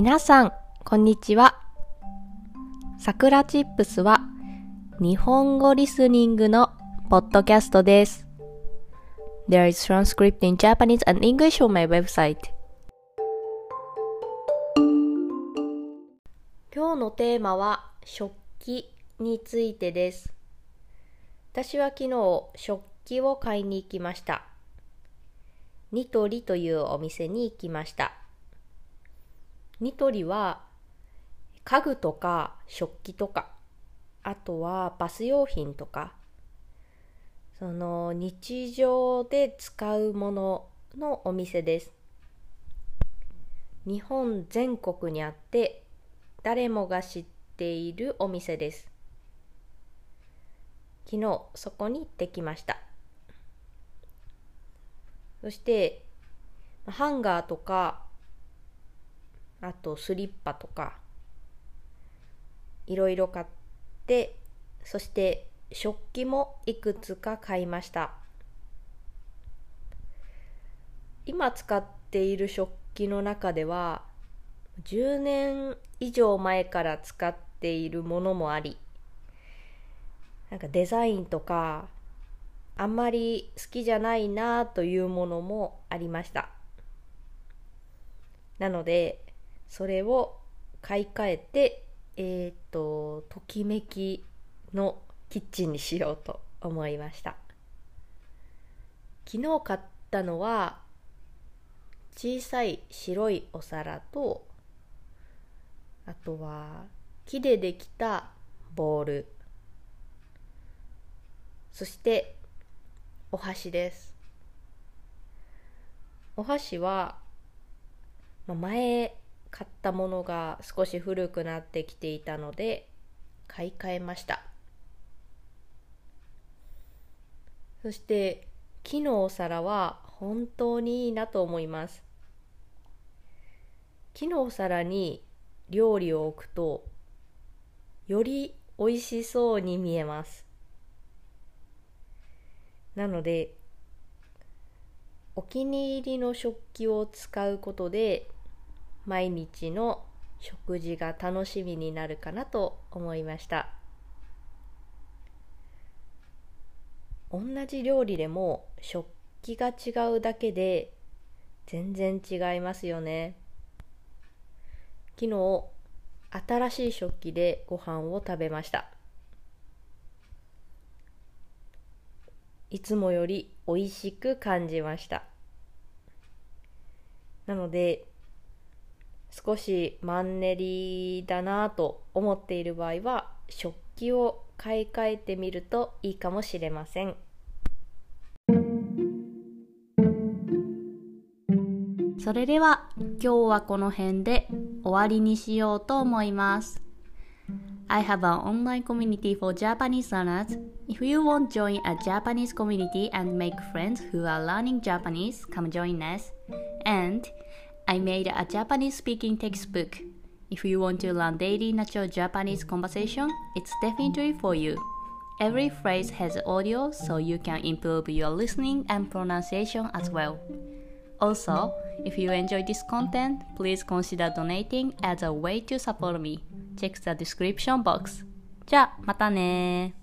皆さん、こんにちは。さくらチップスは日本語リスニングのポッドキャストです。There is transcript in Japanese and English on my website. 今日のテーマは食器についてです。私は昨日食器を買いに行きました。ニトリというお店に行きました。ニトリは家具とか食器とか、あとはバス用品とか、その日常で使うもののお店です。日本全国にあって誰もが知っているお店です。昨日そこに行ってきました。そしてハンガーとかあとスリッパとかいろいろ買ってそして食器もいくつか買いました。今使っている食器の中では10年以上前から使っているものもありなんかデザインとかあんまり好きじゃないなというものもありました。なのでそれを買い替えてえっ、とときめきのキッチンにしようと思いました。昨日買ったのは小さい白いお皿とあとは木でできたボール。そしてお箸です。お箸はまあ前買ったものが少し古くなってきていたので買い替えました。そして木のお皿は本当にいいなと思います。木のお皿に料理を置くとより美味しそうに見えます。なのでお気に入りの食器を使うことで毎日の食事が楽しみになるかなと思いました。同じ料理でも食器が違うだけで全然違いますよね。昨日新しい食器でご飯を食べました。いつもより美味しく感じました。なので少しマンネリだなと思っている場合は食器を買い替えてみるといいかもしれませんそれでは今日はこの辺で終わりにしようと思います I have an online community for Japanese learners. If you want to join a Japanese community and make friends who are learning Japanese, come join us. And I made a Japanese speaking textbook. If you want to learn daily natural Japanese conversation, it's definitely for you. Every phrase has audio so you can improve your listening and pronunciation as well. Also, if you enjoy this content, please consider donating as a way to support me. Check the description box. じゃあ、またね